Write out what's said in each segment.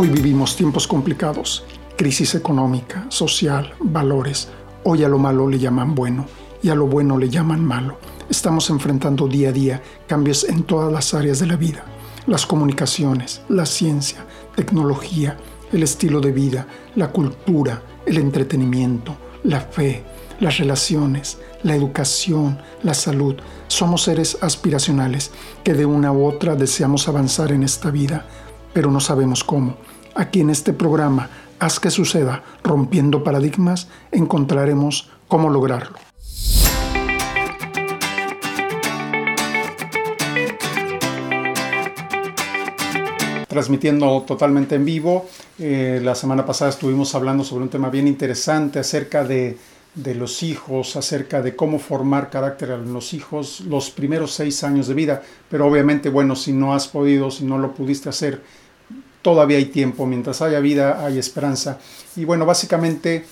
Hoy vivimos tiempos complicados, crisis económica, social, valores. Hoy a lo malo le llaman bueno y a lo bueno le llaman malo. Estamos enfrentando día a día cambios en todas las áreas de la vida. Las comunicaciones, la ciencia, tecnología, el estilo de vida, la cultura, el entretenimiento, la fe, las relaciones, la educación, la salud. Somos seres aspiracionales que de una u otra deseamos avanzar en esta vida, pero no sabemos cómo. Aquí en este programa, Haz que suceda, rompiendo paradigmas, encontraremos cómo lograrlo. transmitiendo totalmente en vivo. Eh, la semana pasada estuvimos hablando sobre un tema bien interesante acerca de, de, los hijos, acerca de cómo formar carácter en los hijos los primeros seis años de vida. Pero obviamente, bueno, si no has podido, si no lo pudiste hacer, todavía hay tiempo. Mientras haya vida, hay esperanza. Y bueno, básicamente...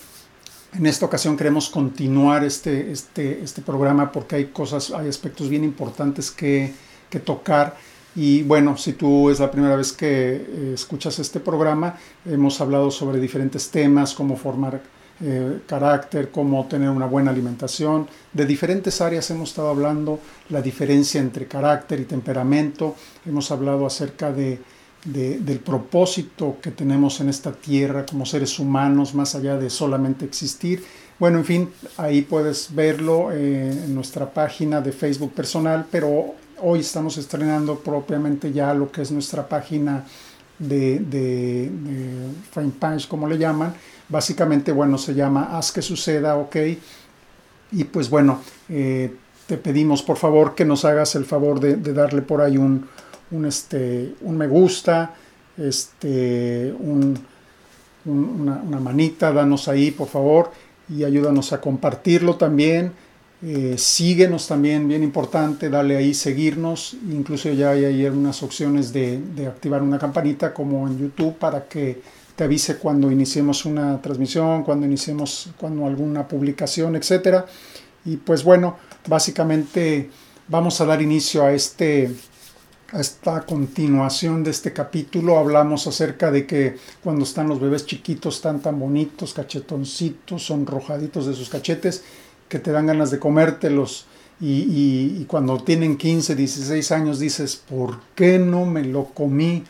En esta ocasión queremos continuar este, este, este programa porque hay cosas, hay aspectos bien importantes que, que tocar y bueno, si tú es la primera vez que eh, escuchas este programa, hemos hablado sobre diferentes temas, cómo formar eh, carácter, cómo tener una buena alimentación. De diferentes áreas hemos estado hablando, la diferencia entre carácter y temperamento. Hemos hablado acerca de, del propósito que tenemos en esta tierra como seres humanos, más allá de solamente existir. Bueno, en fin, ahí puedes verlo eh, en nuestra página de Facebook personal, pero hoy estamos estrenando propiamente ya lo que es nuestra página de, de, Page, como le llaman. Básicamente, bueno, se llama Haz que suceda, ok. Y pues bueno, eh, te pedimos por favor que nos hagas el favor de, darle por ahí un, un, este, un me gusta, este, un, una, una manita, danos ahí por favor y ayúdanos a compartirlo también eh, síguenos también, bien importante, dale ahí seguirnos. Incluso ya hay ahí unas opciones de, activar una campanita como en YouTube para que te avise cuando iniciemos una transmisión, cuando iniciemos cuando alguna publicación, etc. Y pues bueno, básicamente vamos a dar inicio a este a esta continuación de este capítulo hablamos acerca de que cuando están los bebés chiquitos están tan bonitos, cachetoncitos, sonrojaditos de sus cachetes que te dan ganas de comértelos y, y, cuando tienen 15, 16 años dices, ¿por qué no me lo comí?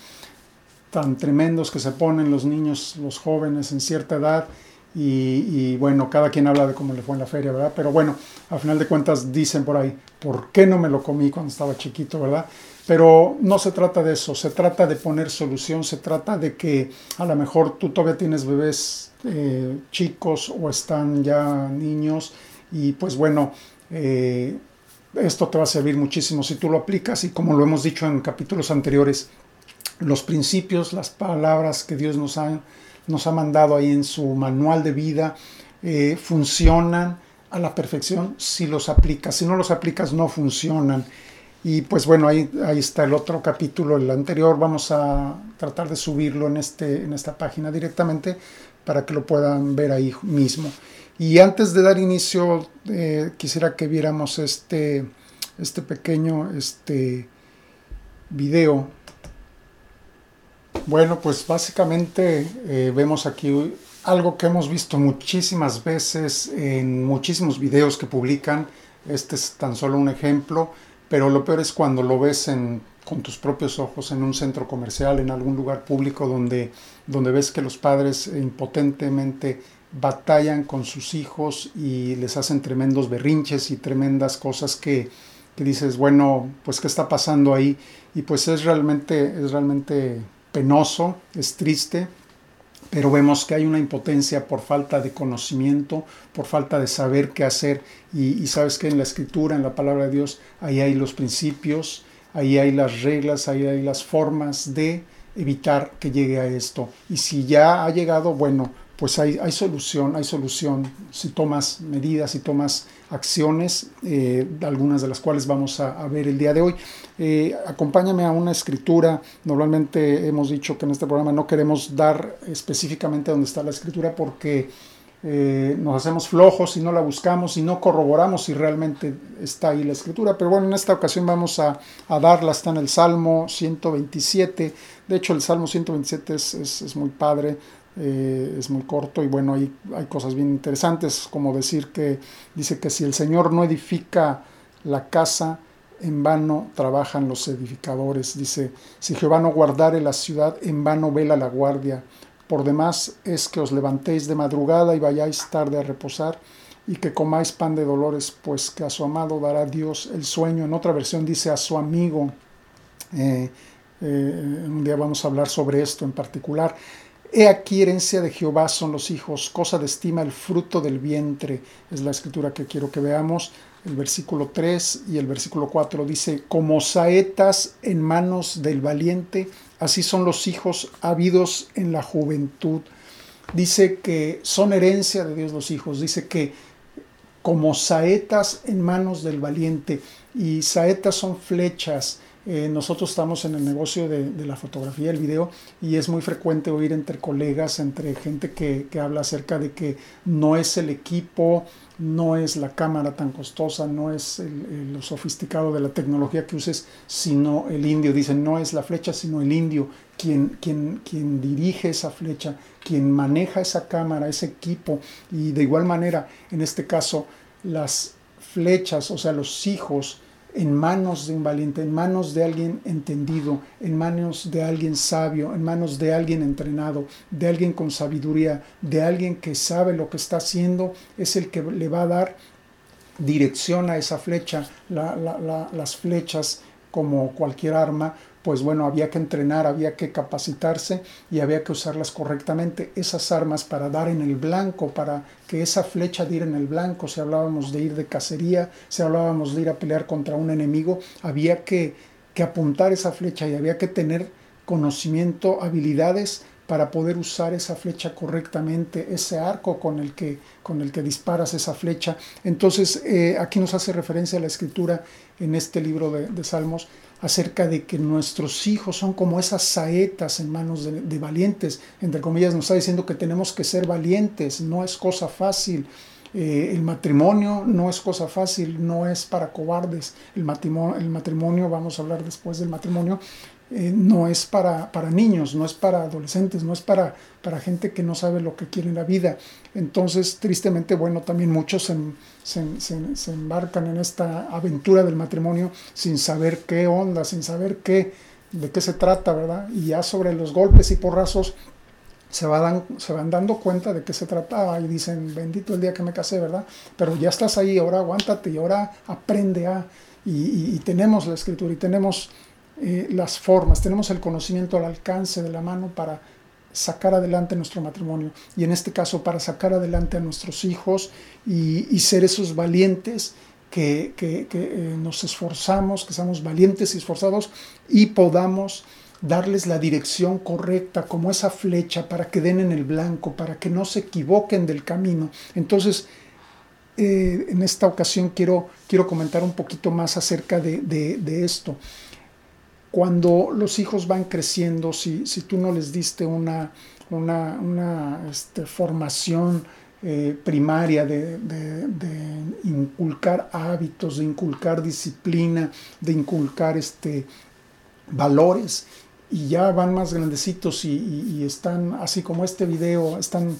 Tan tremendos que se ponen los niños, los jóvenes en cierta edad. Y, y, bueno, cada quien habla de cómo le fue en la feria, ¿verdad? Pero bueno, al final de cuentas dicen por ahí, ¿por qué no me lo comí cuando estaba chiquito, ¿verdad? Pero no se trata de eso, se trata de poner solución, se trata de que a lo mejor tú todavía tienes bebés eh, chicos o están ya niños y pues bueno, eh, esto te va a servir muchísimo si tú lo aplicas y como lo hemos dicho en capítulos anteriores, los principios, las palabras que Dios nos ha, nos ha mandado ahí en su manual de vida eh, funcionan a la perfección si los aplicas. Si no los aplicas no funcionan. Y pues bueno, ahí, ahí está el otro capítulo, el anterior. Vamos a tratar de subirlo en, este, en esta página directamente para que lo puedan ver ahí mismo. Y antes de dar inicio, eh, quisiera que viéramos este, este pequeño este, video. Bueno, pues básicamente eh, vemos aquí algo que hemos visto muchísimas veces en muchísimos videos que publican. Este es tan solo un ejemplo, pero lo peor es cuando lo ves en, con tus propios ojos en un centro comercial, en algún lugar público donde, donde ves que los padres impotentemente batallan con sus hijos y les hacen tremendos berrinches y tremendas cosas que, dices, bueno, pues qué está pasando ahí. Y pues es realmente, es realmente penoso, es triste, pero vemos que hay una impotencia por falta de conocimiento, por falta de saber qué hacer. Y, y, sabes que en la escritura, en la palabra de Dios, ahí hay los principios, ahí hay las reglas, ahí hay las formas de evitar que llegue a esto. Y si ya ha llegado, bueno, pues hay, solución, hay solución si tomas medidas, si tomas acciones, eh, algunas de las cuales vamos a, ver el día de hoy. Eh, acompáñame a una escritura. Normalmente hemos dicho que en este programa no queremos dar específicamente dónde está la escritura porque eh, nos hacemos flojos y no la buscamos y no corroboramos si realmente está ahí la escritura. Pero bueno, en esta ocasión vamos a, darla, está en el Salmo 127. De hecho, el Salmo 127 es, es, muy padre, eh, es muy corto y bueno, hay, hay cosas bien interesantes, como decir que dice que si el Señor no edifica la casa, en vano trabajan los edificadores. Dice, si Jehová no guardare la ciudad, en vano vela la guardia. Por demás es que os levantéis de madrugada y vayáis tarde a reposar y que comáis pan de dolores, pues que a su amado dará Dios el sueño. En otra versión dice a su amigo. Eh, eh, un día vamos a hablar sobre esto en particular. He aquí herencia de Jehová son los hijos, cosa de estima el fruto del vientre. Es la escritura que quiero que veamos. El versículo 3 y el versículo 4 dice, como saetas en manos del valiente, así son los hijos habidos en la juventud. Dice que son herencia de Dios los hijos, dice que como saetas en manos del valiente, y saetas son flechas, eh, nosotros estamos en el negocio de, la fotografía, el video, y es muy frecuente oír entre colegas, entre gente que, habla acerca de que no es el equipo, no es la cámara tan costosa, no es lo sofisticado de la tecnología que uses, sino el indio. Dicen, no es la flecha, sino el indio quien, quien, quien dirige esa flecha, quien maneja esa cámara, ese equipo. Y de igual manera, en este caso, las flechas, o sea, los hijos, en manos de un valiente, en manos de alguien entendido, en manos de alguien sabio, en manos de alguien entrenado, de alguien con sabiduría, de alguien que sabe lo que está haciendo, es el que le va a dar dirección a esa flecha. las flechas, como cualquier arma, pues bueno, había que entrenar, había que capacitarse y había que usarlas correctamente, esas armas para dar en el blanco, para que esa flecha diera en el blanco, si hablábamos de ir de cacería, si hablábamos de ir a pelear contra un enemigo, había que, que apuntar esa flecha y había que tener conocimiento, habilidades para poder usar esa flecha correctamente, ese arco con el que, con el que disparas esa flecha. Entonces, eh, aquí nos hace referencia a la escritura en este libro de, de Salmos, acerca de que nuestros hijos son como esas saetas en manos de, valientes. Entre comillas, nos está diciendo que tenemos que ser valientes, no es cosa fácil. Eh, el matrimonio no es cosa fácil, no es para cobardes. El matrimonio, el matrimonio, vamos a hablar después del matrimonio, eh, no es para, para, niños, no es para adolescentes, no es para, para gente que no sabe lo que quiere en la vida. Entonces, tristemente, bueno, también muchos se, se, embarcan en esta aventura del matrimonio sin saber qué onda, sin saber qué, de qué se trata, ¿verdad? Y ya sobre los golpes y porrazos se, van, se van dando cuenta de qué se trataba y dicen, bendito el día que me casé, ¿verdad? Pero ya estás ahí, ahora aguántate y ahora aprende a... y tenemos la escritura y tenemos eh, las formas, tenemos el conocimiento al alcance de la mano para sacar adelante nuestro matrimonio. Y en este caso para sacar adelante a nuestros hijos y, ser esos valientes que, eh, nos esforzamos, que seamos valientes y esforzados y podamos darles la dirección correcta como esa flecha para que den en el blanco, para que no se equivoquen del camino. Entonces, eh, en esta ocasión quiero, quiero comentar un poquito más acerca de, de esto cuando los hijos van creciendo, si, si tú no les diste una, una, este, formación eh, primaria de, inculcar hábitos, de inculcar disciplina, de inculcar este, valores, y ya van más grandecitos y, están, así como este video, están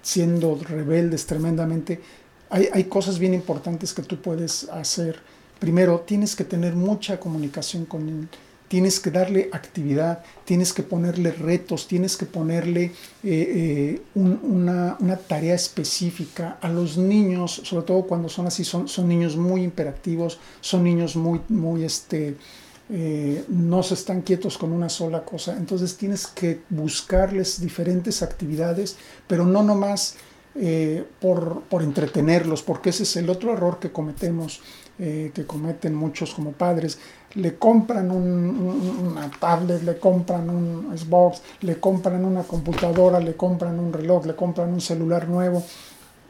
siendo rebeldes tremendamente, hay, hay cosas bien importantes que tú puedes hacer. Primero, tienes que tener mucha comunicación con él tienes que darle actividad, tienes que ponerle retos, tienes que ponerle eh, eh, una, tarea específica a los niños, sobre todo cuando son así, son, son niños muy imperactivos, son niños muy, muy, este, eh, no se están quietos con una sola cosa. Entonces tienes que buscarles diferentes actividades, pero no nomás por, por, entretenerlos, porque ese es el otro error que cometemos, que cometen muchos como padres le compran una tablet, le compran un Xbox, le compran una computadora, le compran un reloj, le compran un celular nuevo.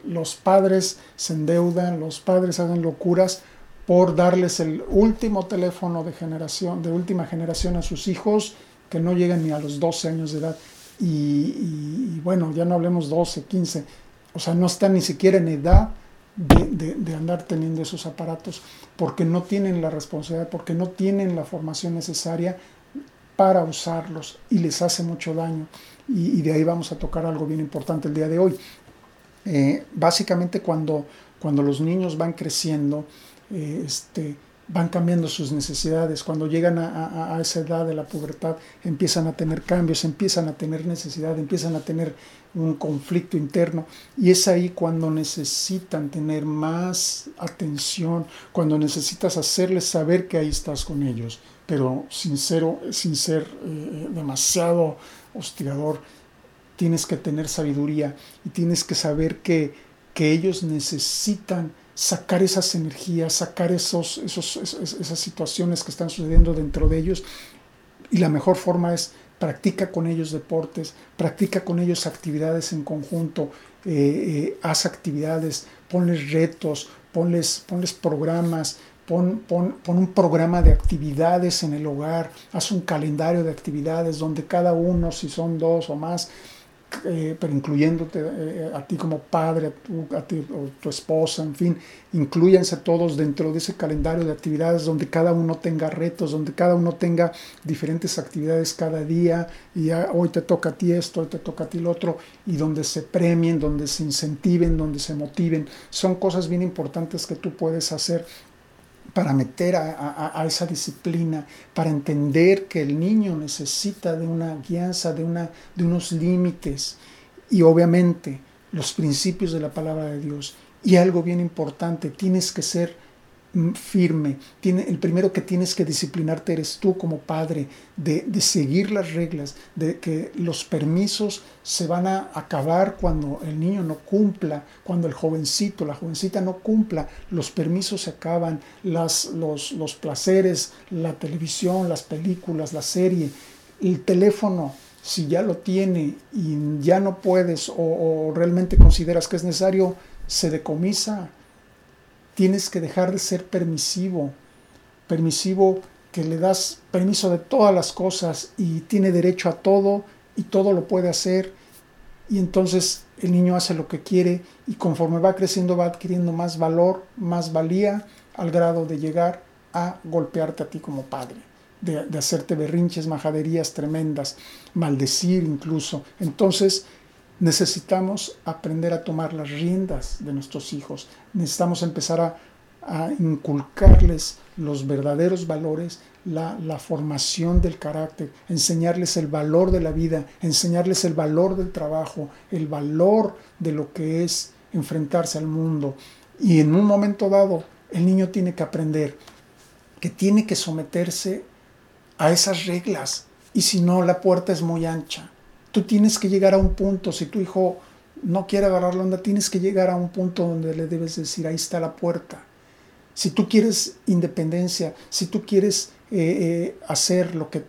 Los padres se endeudan, los padres hacen locuras por darles el último teléfono de generación, de última generación a sus hijos que no llegan ni a los 12 años de edad. Y, y bueno, ya no hablemos 12, 15, o sea, no están ni siquiera en edad de, andar teniendo esos aparatos porque no tienen la responsabilidad, porque no tienen la formación necesaria para usarlos y les hace mucho daño. Y, de ahí vamos a tocar algo bien importante el día de hoy. Eh, básicamente cuando, cuando los niños van creciendo, eh, este, van cambiando sus necesidades. Cuando llegan a, esa edad de la pubertad, empiezan a tener cambios, empiezan a tener necesidad, empiezan a tener un conflicto interno. Y es ahí cuando necesitan tener más atención, cuando necesitas hacerles saber que ahí estás con ellos, pero sincero, sin ser eh, demasiado hostigador. Tienes que tener sabiduría y tienes que saber que, que ellos necesitan sacar esas energías, sacar esos, esos, esas situaciones que están sucediendo dentro de ellos. Y la mejor forma es practica con ellos deportes, practica con ellos actividades en conjunto, eh, eh, haz actividades, ponles retos, ponles, programas, pon, pon, pon, un programa de actividades en el hogar, haz un calendario de actividades donde cada uno, si son dos o más, eh, pero incluyéndote eh, a ti como padre, a tu, tu esposa, en fin, incluyanse todos dentro de ese calendario de actividades donde cada uno tenga retos, donde cada uno tenga diferentes actividades cada día y hoy te toca a ti esto, hoy te toca a ti lo otro, y donde se premien, donde se incentiven, donde se motiven. Son cosas bien importantes que tú puedes hacer para meter a, esa disciplina, para entender que el niño necesita de una guianza, de, una, de unos límites y obviamente los principios de la palabra de Dios. Y algo bien importante, tienes que ser firme. Tiene, el primero que tienes que disciplinarte eres tú como padre, de, seguir las reglas, de que los permisos se van a acabar cuando el niño no cumpla, cuando el jovencito, la jovencita no cumpla, los permisos se acaban, las, los, los placeres, la televisión, las películas, la serie, el teléfono, si ya lo tiene y ya no puedes o, o realmente consideras que es necesario, se decomisa tienes que dejar de ser permisivo, permisivo que le das permiso de todas las cosas y tiene derecho a todo y todo lo puede hacer y entonces el niño hace lo que quiere y conforme va creciendo va adquiriendo más valor, más valía al grado de llegar a golpearte a ti como padre, de, de hacerte berrinches, majaderías tremendas, maldecir incluso. Entonces necesitamos aprender a tomar las riendas de nuestros hijos, necesitamos empezar a, inculcarles los verdaderos valores, la, la, formación del carácter, enseñarles el valor de la vida, enseñarles el valor del trabajo, el valor de lo que es enfrentarse al mundo. Y en un momento dado, el niño tiene que aprender que tiene que someterse a esas reglas, y si no, la puerta es muy ancha Tú tienes que llegar a un punto, si tu hijo no quiere agarrar la onda, tienes que llegar a un punto donde le debes decir, ahí está la puerta. Si tú quieres independencia, si tú quieres eh, eh, hacer lo que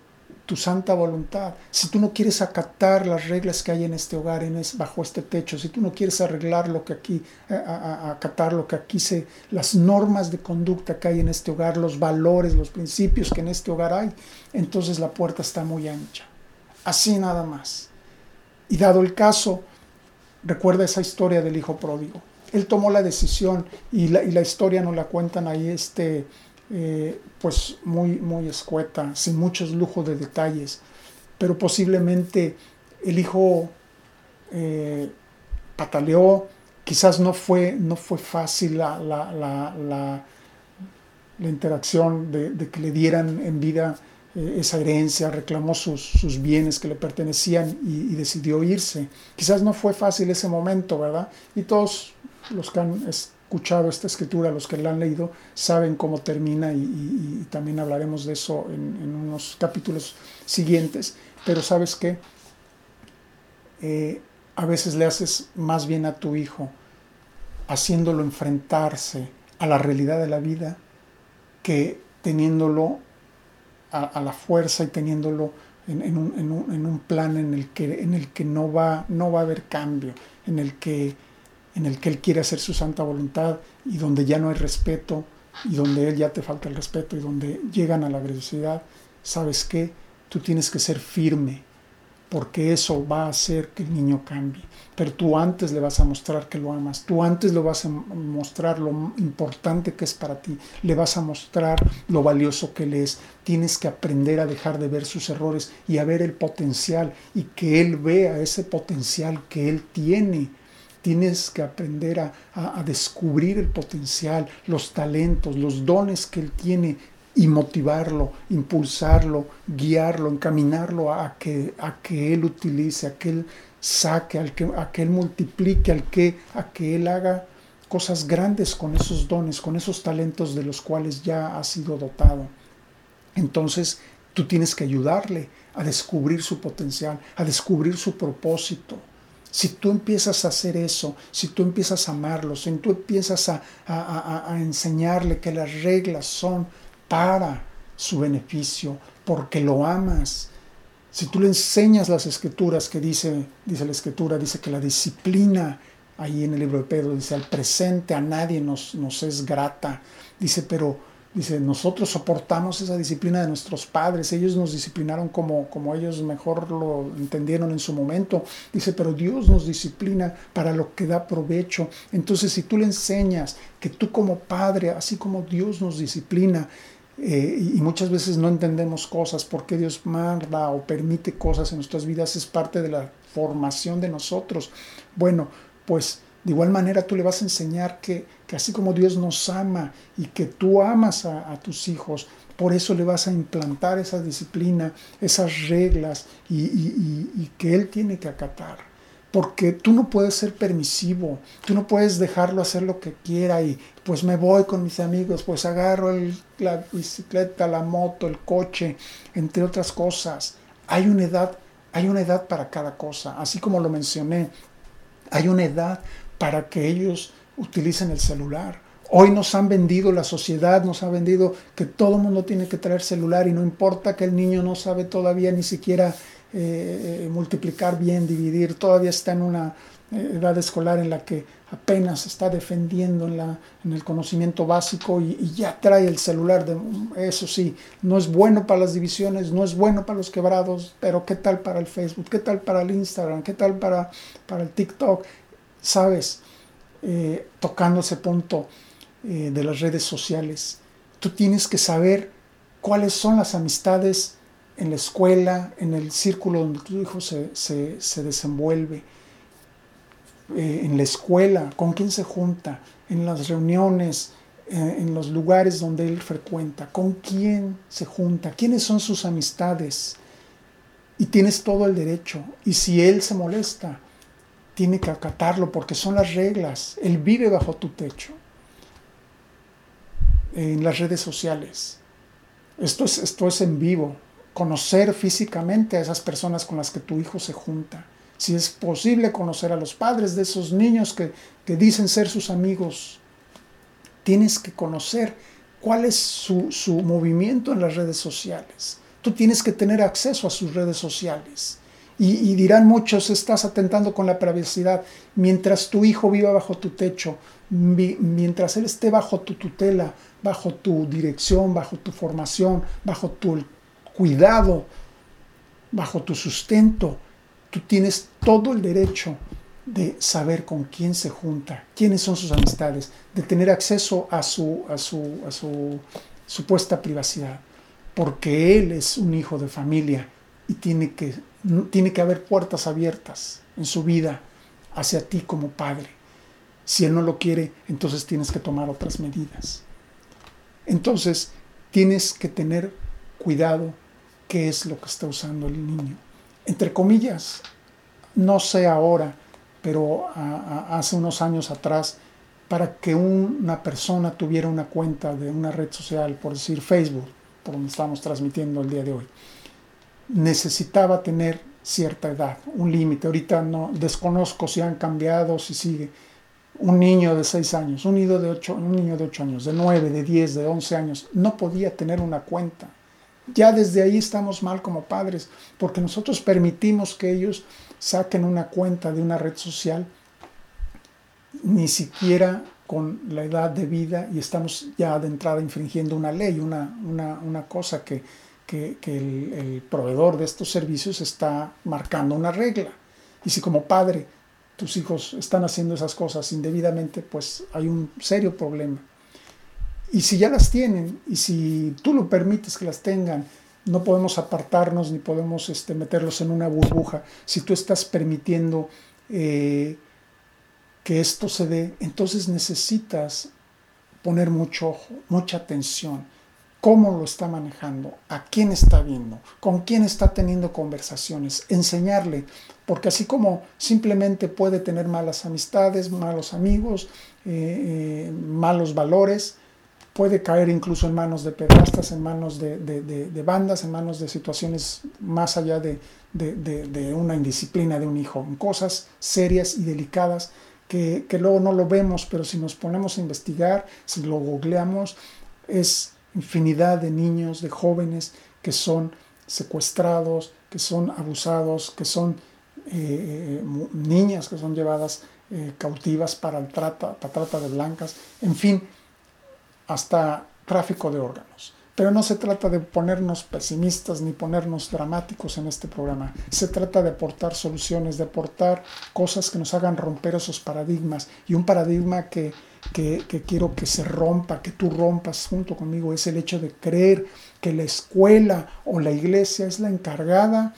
tu santa voluntad, si tú no quieres acatar las reglas que hay en este hogar, en bajo este techo, si tú no quieres arreglar lo que aquí, acatar lo que aquí se, las normas de conducta que hay en este hogar, los valores, los principios que en este hogar hay, entonces la puerta está muy ancha. Así nada más. Y dado el caso, recuerda esa historia del hijo pródigo. Él tomó la decisión y la, historia nos la cuentan ahí este, eh, pues muy, muy escueta, sin muchos lujos de detalles. Pero posiblemente el hijo eh, pataleó, quizás no fue, no fue fácil la, la, la, la interacción de, que le dieran en vida eh, esa herencia, reclamó sus, sus, bienes que le pertenecían y, decidió irse. Quizás no fue fácil ese momento, ¿verdad? Y todos los que han escuchado esta escritura, los que la han leído, saben cómo termina y, también hablaremos de eso en, unos capítulos siguientes. Pero sabes qué? Eh, a veces le haces más bien a tu hijo haciéndolo enfrentarse a la realidad de la vida que teniéndolo a, la fuerza y teniéndolo en, un, plan en el que, en el que no, va, no va a haber cambio, en el, que, en el que Él quiere hacer su santa voluntad y donde ya no hay respeto y donde Él ya te falta el respeto y donde llegan a la agresividad, ¿sabes qué? Tú tienes que ser firme, porque eso va a hacer que el niño cambie. Pero tú antes le vas a mostrar que lo amas, tú antes le vas a mostrar lo importante que es para ti, le vas a mostrar lo valioso que él es. Tienes que aprender a dejar de ver sus errores y a ver el potencial y que él vea ese potencial que él tiene. Tienes que aprender a, a descubrir el potencial, los talentos, los dones que él tiene y motivarlo, impulsarlo, guiarlo, encaminarlo a que, a que Él utilice, a que Él saque, a que, a que Él multiplique, al que, a que Él haga cosas grandes con esos dones, con esos talentos de los cuales ya ha sido dotado. Entonces tú tienes que ayudarle a descubrir su potencial, a descubrir su propósito. Si tú empiezas a hacer eso, si tú empiezas a amarlo, si tú empiezas a, a, a enseñarle que las reglas son para su beneficio, porque lo amas. Si tú le enseñas las escrituras que dice, dice la escritura, dice que la disciplina, ahí en el libro de Pedro, dice, al presente a nadie nos, nos es grata. Dice, pero Dice, nosotros soportamos esa disciplina de nuestros padres, ellos nos disciplinaron como, como ellos mejor lo entendieron en su momento. Dice, pero Dios nos disciplina para lo que da provecho. Entonces, si tú le enseñas que tú como padre, así como Dios nos disciplina, eh, y muchas veces no entendemos cosas, por qué Dios manda o permite cosas en nuestras vidas, es parte de la formación de nosotros. Bueno, pues de igual manera tú le vas a enseñar que, así como Dios nos ama y que tú amas a, tus hijos, por eso le vas a implantar esa disciplina, esas reglas y, y que Él tiene que acatar porque tú no puedes ser permisivo, tú no puedes dejarlo hacer lo que quiera y pues me voy con mis amigos, pues agarro la bicicleta, la moto, el coche, entre otras cosas. Hay una edad, hay una edad para cada cosa, así como lo mencioné, hay una edad para que ellos utilicen el celular. Hoy nos han vendido, la sociedad nos ha vendido que todo el mundo tiene que traer celular y no importa que el niño no sabe todavía ni siquiera eh, eh, multiplicar bien, dividir, todavía está en una eh, edad escolar en la que apenas está defendiendo en, la, en el conocimiento básico y, ya trae el celular. De, eso sí, no es bueno para las divisiones, no es bueno para los quebrados, pero ¿qué tal para el Facebook? ¿Qué tal para el Instagram? ¿Qué tal para, para el TikTok? ¿Sabes? tocando ese punto de las redes sociales, tú tienes que saber cuáles son las amistades en la escuela, en el círculo donde tu hijo se, desenvuelve, eh, en la escuela, con quién se junta, en las reuniones, eh, en los lugares donde él frecuenta, con quién se junta, quiénes son sus amistades. Y tienes todo el derecho. Y si él se molesta, tiene que acatarlo porque son las reglas. Él vive bajo tu techo. En las redes sociales. Esto es, esto es en vivo conocer físicamente a esas personas con las que tu hijo se junta. Si es posible conocer a los padres de esos niños que, que dicen ser sus amigos, tienes que conocer cuál es su, su movimiento en las redes sociales. Tú tienes que tener acceso a sus redes sociales. Y, dirán muchos, estás atentando con la privacidad. Mientras tu hijo viva bajo tu techo, mientras él esté bajo tu tutela, bajo tu dirección, bajo tu formación, bajo tu cuidado, bajo tu sustento, tú tienes todo el derecho de saber con quién se junta, quiénes son sus amistades, de tener acceso a su, a su, a su supuesta privacidad, porque él es un hijo de familia y tiene que, tiene que haber puertas abiertas en su vida hacia ti como padre. Si él no lo quiere, entonces tienes que tomar otras medidas. Entonces, tienes que tener cuidado qué es lo que está usando el niño. Entre comillas, no sé ahora, pero hace unos años atrás, para que una persona tuviera una cuenta de una red social, por decir Facebook, por donde estamos transmitiendo el día de hoy, necesitaba tener cierta edad, un límite. Ahorita no desconozco si han cambiado, si sigue. Un niño de 6 años, un niño de 8, un niño de 8 años, de 9, de 10, de 11 años, no podía tener una cuenta ya desde ahí estamos mal como padres, porque nosotros permitimos que ellos saquen una cuenta de una red social, ni siquiera con la edad de vida, y estamos ya de entrada infringiendo una ley, una, una, cosa que, que, el, proveedor de estos servicios está marcando una regla. Y si como padre tus hijos están haciendo esas cosas indebidamente, pues hay un serio problema. Y si ya las tienen, y si tú lo permites que las tengan, no podemos apartarnos ni podemos este, meterlos en una burbuja. Si tú estás permitiendo eh, que esto se dé, entonces necesitas poner mucho ojo, mucha atención. ¿Cómo lo está manejando? ¿A quién está viendo? ¿Con quién está teniendo conversaciones? Enseñarle, porque así como simplemente puede tener malas amistades, malos amigos, eh, eh, malos valores, puede caer incluso en manos de pedastas, en manos de, bandas, en manos de situaciones más allá de, una indisciplina de un hijo, en cosas serias y delicadas que, luego no lo vemos, pero si nos ponemos a investigar, si lo googleamos, es infinidad de niños, de jóvenes que son secuestrados, que son abusados, que son eh, niñas que son llevadas eh, cautivas para, trata, para trata de blancas, en fin, hasta tráfico de órganos. Pero no se trata de ponernos pesimistas ni ponernos dramáticos en este programa. Se trata de aportar soluciones, de aportar cosas que nos hagan romper esos paradigmas. Y un paradigma que, que, quiero que se rompa, que tú rompas junto conmigo, es el hecho de creer que la escuela o la iglesia es la encargada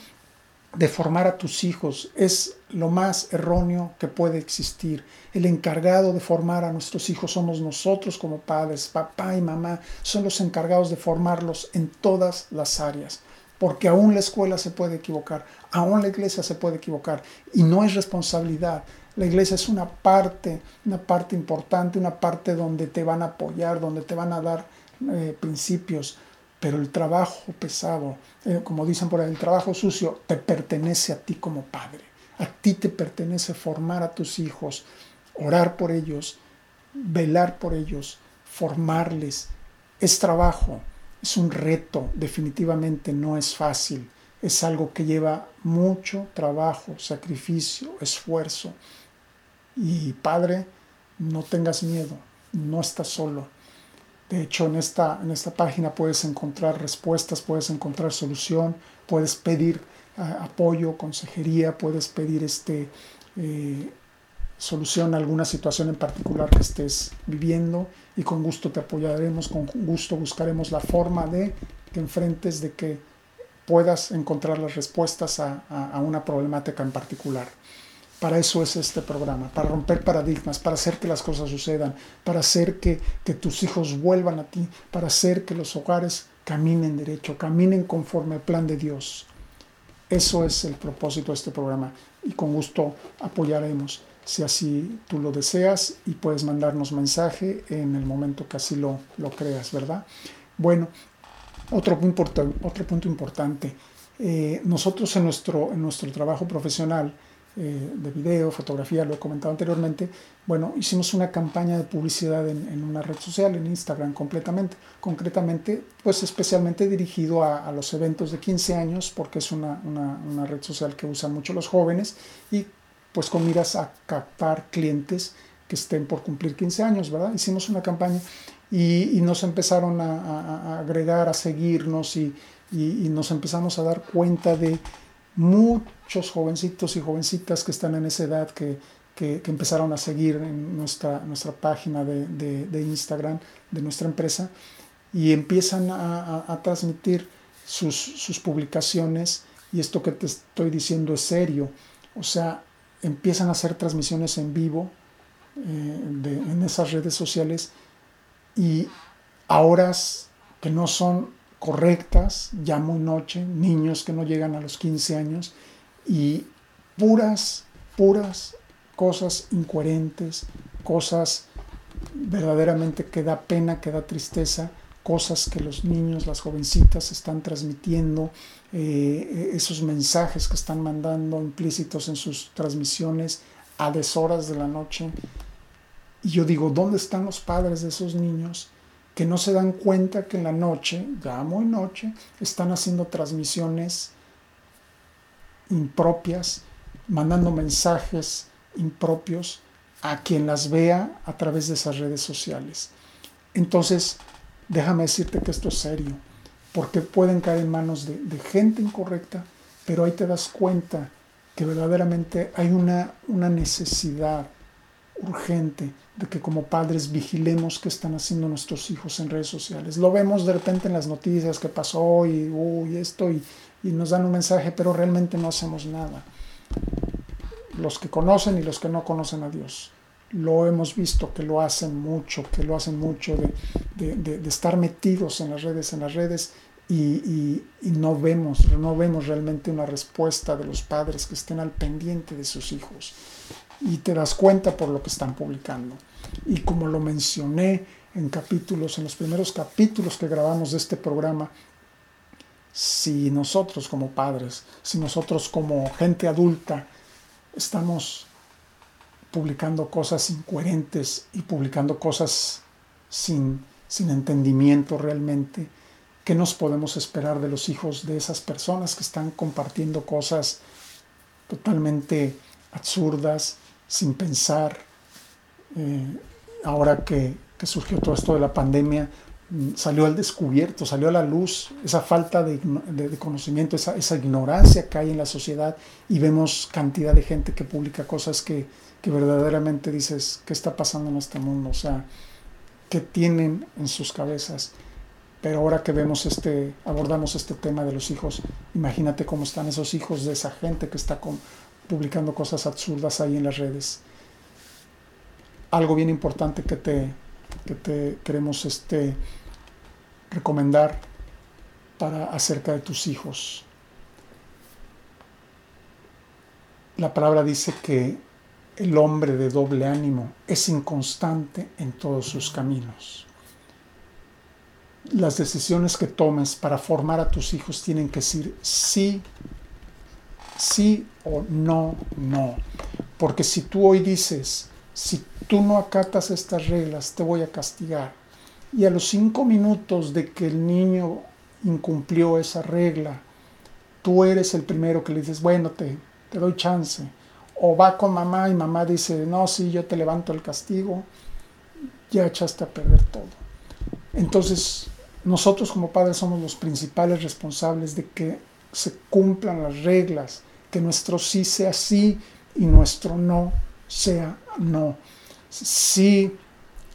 de formar a tus hijos es lo más erróneo que puede existir. El encargado de formar a nuestros hijos somos nosotros como padres, papá y mamá, son los encargados de formarlos en todas las áreas. Porque aún la escuela se puede equivocar, aún la iglesia se puede equivocar y no es responsabilidad. La iglesia es una parte, una parte importante, una parte donde te van a apoyar, donde te van a dar eh, principios, pero el trabajo pesado, eh, como dicen por ahí, el trabajo sucio te pertenece a ti como padre. A ti te pertenece formar a tus hijos, orar por ellos, velar por ellos, formarles. Es trabajo, es un reto, definitivamente no es fácil. Es algo que lleva mucho trabajo, sacrificio, esfuerzo. Y padre, no tengas miedo, no estás solo de hecho, en esta, en esta página puedes encontrar respuestas, puedes encontrar solución, puedes pedir apoyo, consejería, puedes pedir este, eh, solución a alguna situación en particular que estés viviendo y con gusto te apoyaremos, con gusto buscaremos la forma de que enfrentes, de que puedas encontrar las respuestas a una problemática en particular. Para eso es este programa, para romper paradigmas, para hacer que las cosas sucedan, para hacer que, tus hijos vuelvan a ti, para hacer que los hogares caminen derecho, caminen conforme al plan de Dios. Eso es el propósito de este programa y con gusto apoyaremos si así tú lo deseas y puedes mandarnos mensaje en el momento que así lo, lo creas, ¿verdad? Bueno, otro punto, otro punto importante. Eh, nosotros en nuestro, en nuestro trabajo profesional, eh, de video, fotografía, lo he comentado anteriormente, bueno, hicimos una campaña de publicidad en, una red social, en Instagram completamente, concretamente, pues especialmente dirigido a, los eventos de 15 años, porque es una, una, red social que usan mucho los jóvenes y pues con miras a captar clientes que estén por cumplir 15 años, ¿verdad? Hicimos una campaña y, nos empezaron a, agregar, a seguirnos y, y nos empezamos a dar cuenta de muchos jovencitos y jovencitas que están en esa edad que, que, empezaron a seguir en nuestra, nuestra página de, de, Instagram de nuestra empresa y empiezan a, a, transmitir sus, sus, publicaciones y esto que te estoy diciendo es serio. O sea, empiezan a hacer transmisiones en vivo eh, en esas redes sociales y a horas que no son correctas, ya muy noche, niños que no llegan a los 15 años y puras, puras cosas incoherentes, cosas verdaderamente que da pena, que da tristeza, cosas que los niños, las jovencitas están transmitiendo, eh, esos mensajes que están mandando implícitos en sus transmisiones a deshoras de la noche. Y yo digo, ¿dónde están los padres de esos niños? Que no se dan cuenta que en la noche, ya muy noche, están haciendo transmisiones impropias, mandando mensajes impropios a quien las vea a través de esas redes sociales. Entonces, déjame decirte que esto es serio. porque pueden caer en manos de, gente incorrecta, pero ahí te das cuenta que verdaderamente hay una, una necesidad urgente de que como padres vigilemos qué están haciendo nuestros hijos en redes sociales. Lo vemos de repente en las noticias que pasó y, uy, esto y, nos dan un mensaje, pero realmente no hacemos nada. Los que conocen y los que no conocen a Dios. Lo hemos visto que lo hacen mucho, que lo hacen mucho de estar metidos en las redes, en las redes y, y, no vemos, no vemos realmente una respuesta de los padres que estén al pendiente de sus hijos. Y te das cuenta por lo que están publicando. Y como lo mencioné en capítulos, en los primeros capítulos que grabamos de este programa, si nosotros como padres, si nosotros como gente adulta estamos publicando cosas incoherentes y publicando cosas sin, sin entendimiento realmente, ¿Qué nos podemos esperar de los hijos de esas personas que están compartiendo cosas totalmente absurdas, sin pensar? Eh, ahora que, surgió todo esto de la pandemia, mm, salió al descubierto, salió a la luz esa falta de, conocimiento, esa, esa, ignorancia que hay en la sociedad y vemos cantidad de gente que publica cosas que, verdaderamente dices, ¿qué está pasando en este mundo? O sea, ¿qué tienen en sus cabezas? Pero ahora que vemos este, abordamos este tema de los hijos, imagínate cómo están esos hijos de esa gente que está publicando cosas absurdas ahí en las redes. Algo bien importante que te, que te queremos este, recomendar para acerca de tus hijos. La palabra dice que el hombre de doble ánimo es inconstante en todos sus caminos las decisiones que tomes para formar a tus hijos tienen que decir sí, sí o no, no. Porque si tú hoy dices, si tú no acatas estas reglas, te voy a castigar. Y a los cinco minutos de que el niño incumplió esa regla, tú eres el primero que le dices, bueno, te, te doy chance. O va con mamá y mamá dice, no, sí, yo te levanto el castigo, ya echaste a perder todo. Entonces, nosotros como padres somos los principales responsables de que se cumplan las reglas, que nuestro sí sea sí y nuestro no sea no. Si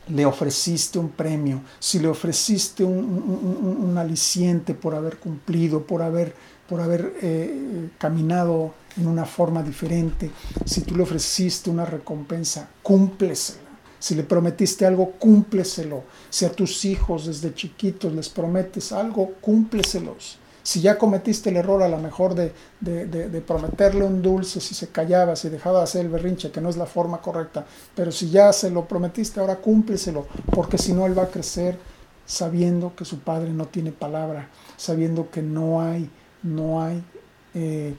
le ofreciste un premio, si le ofreciste un, aliciente por haber cumplido, por haber, por haber eh, caminado en una forma diferente, si tú le ofreciste una recompensa, cúmplesela. Si le prometiste algo, cúmpleselo. Si a tus hijos desde chiquitos les prometes algo, cúmpleselos. Si ya cometiste el error a lo mejor de, de, prometerle un dulce, si se callaba, si dejaba de hacer el berrinche, que no es la forma correcta, pero si ya se lo prometiste, ahora cúmpleselo, porque si no, él va a crecer sabiendo que su padre no tiene palabra, sabiendo que no hay, no hay eh,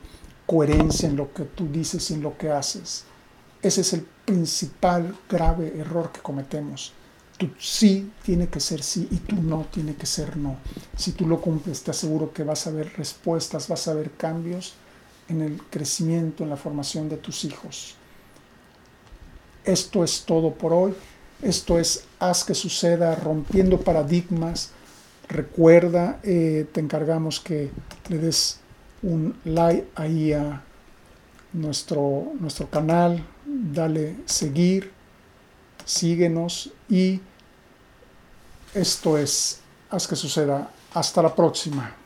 coherencia en lo que tú dices y en lo que haces. Ese es el principal grave error que cometemos. Tu sí tiene que ser sí y tu no tiene que ser no. Si tú lo cumples, te aseguro que vas a ver respuestas, vas a ver cambios en el crecimiento, en la formación de tus hijos. Esto es todo por hoy. Esto es Haz que suceda rompiendo paradigmas. Recuerda, eh, te encargamos que le des un like ahí a nuestro, nuestro canal, dale seguir, síguenos y esto es, haz que suceda. Hasta la próxima.